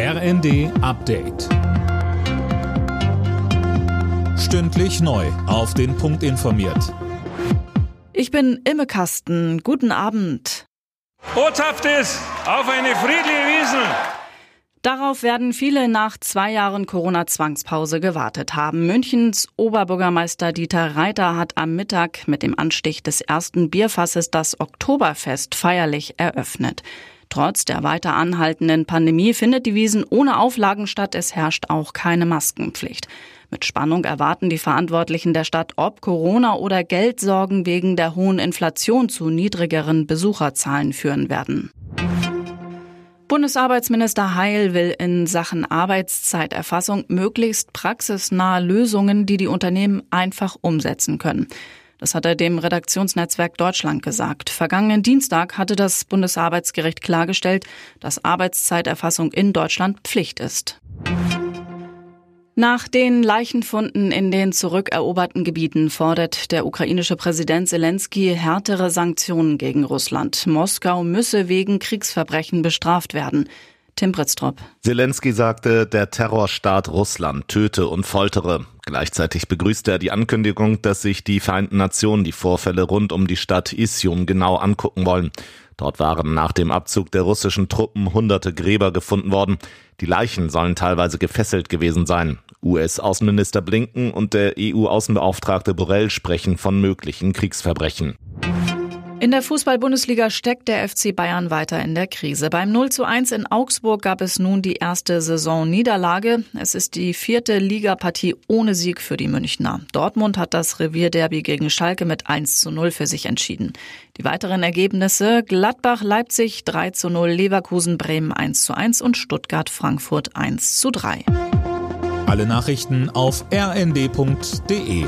RND Update. Stündlich neu. Auf den Punkt informiert. Ich bin Imme Kasten. Guten Abend. Botschaft ist auf eine friedliche Wiesn. Darauf werden viele nach zwei Jahren Corona-Zwangspause gewartet haben. Münchens Oberbürgermeister Dieter Reiter hat am Mittag mit dem Anstich des ersten Bierfasses das Oktoberfest feierlich eröffnet. Trotz der weiter anhaltenden Pandemie findet die Wiesen ohne Auflagen statt. Es herrscht auch keine Maskenpflicht. Mit Spannung erwarten die Verantwortlichen der Stadt, ob Corona oder Geldsorgen wegen der hohen Inflation zu niedrigeren Besucherzahlen führen werden. Bundesarbeitsminister Heil will in Sachen Arbeitszeiterfassung möglichst praxisnahe Lösungen, die die Unternehmen einfach umsetzen können. Das hat er dem Redaktionsnetzwerk Deutschland gesagt. Vergangenen Dienstag hatte das Bundesarbeitsgericht klargestellt, dass Arbeitszeiterfassung in Deutschland Pflicht ist. Nach den Leichenfunden in den zurückeroberten Gebieten fordert der ukrainische Präsident Zelensky härtere Sanktionen gegen Russland. Moskau müsse wegen Kriegsverbrechen bestraft werden. Tim Britztrup. Zelensky sagte, der Terrorstaat Russland töte und foltere. Gleichzeitig begrüßte er die Ankündigung, dass sich die Vereinten Nationen die Vorfälle rund um die Stadt Isium genau angucken wollen. Dort waren nach dem Abzug der russischen Truppen hunderte Gräber gefunden worden. Die Leichen sollen teilweise gefesselt gewesen sein. US-Außenminister Blinken und der EU-Außenbeauftragte Borrell sprechen von möglichen Kriegsverbrechen. In der Fußball-Bundesliga steckt der FC Bayern weiter in der Krise. Beim 0 zu 1 in Augsburg gab es nun die erste Saisonniederlage. Es ist die vierte Ligapartie ohne Sieg für die Münchner. Dortmund hat das Revierderby gegen Schalke mit 1 zu 0 für sich entschieden. Die weiteren Ergebnisse Gladbach, Leipzig 3 zu 0, Leverkusen, Bremen 1 zu 1 und Stuttgart, Frankfurt 1 zu 3. Alle Nachrichten auf rnd.de